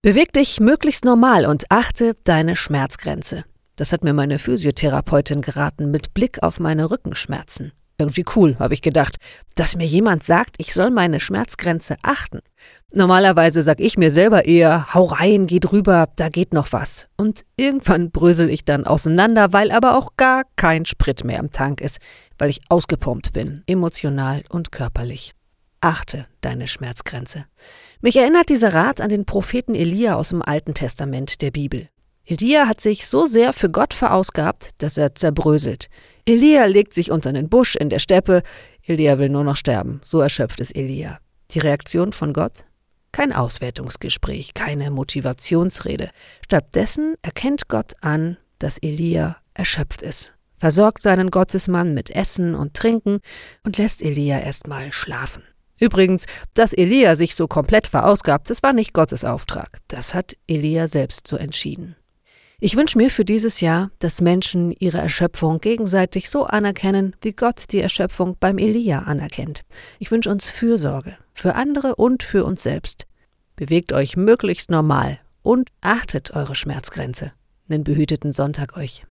Beweg dich möglichst normal und achte deine Schmerzgrenze. Das hat mir meine Physiotherapeutin geraten mit Blick auf meine Rückenschmerzen. Irgendwie cool, habe ich gedacht, dass mir jemand sagt, ich soll meine Schmerzgrenze achten. Normalerweise sag ich mir selber eher, hau rein, geh drüber, da geht noch was. Und irgendwann brösel ich dann auseinander, weil aber auch gar kein Sprit mehr im Tank ist, weil ich ausgepumpt bin, emotional und körperlich. Achte deine Schmerzgrenze. Mich erinnert dieser Rat an den Propheten Elia aus dem Alten Testament der Bibel. Elia hat sich so sehr für Gott verausgabt, dass er zerbröselt. Elia legt sich unter den Busch in der Steppe. Elia will nur noch sterben. So erschöpft es Elia. Die Reaktion von Gott? Kein Auswertungsgespräch, keine Motivationsrede. Stattdessen erkennt Gott an, dass Elia erschöpft ist, versorgt seinen Gottesmann mit Essen und Trinken und lässt Elia erstmal schlafen. Übrigens, dass Elia sich so komplett verausgabt, das war nicht Gottes Auftrag. Das hat Elia selbst so entschieden. Ich wünsche mir für dieses Jahr, dass Menschen ihre Erschöpfung gegenseitig so anerkennen, wie Gott die Erschöpfung beim Elia anerkennt. Ich wünsche uns Fürsorge, für andere und für uns selbst. Bewegt euch möglichst normal und achtet eure Schmerzgrenze. Einen behüteten Sonntag euch.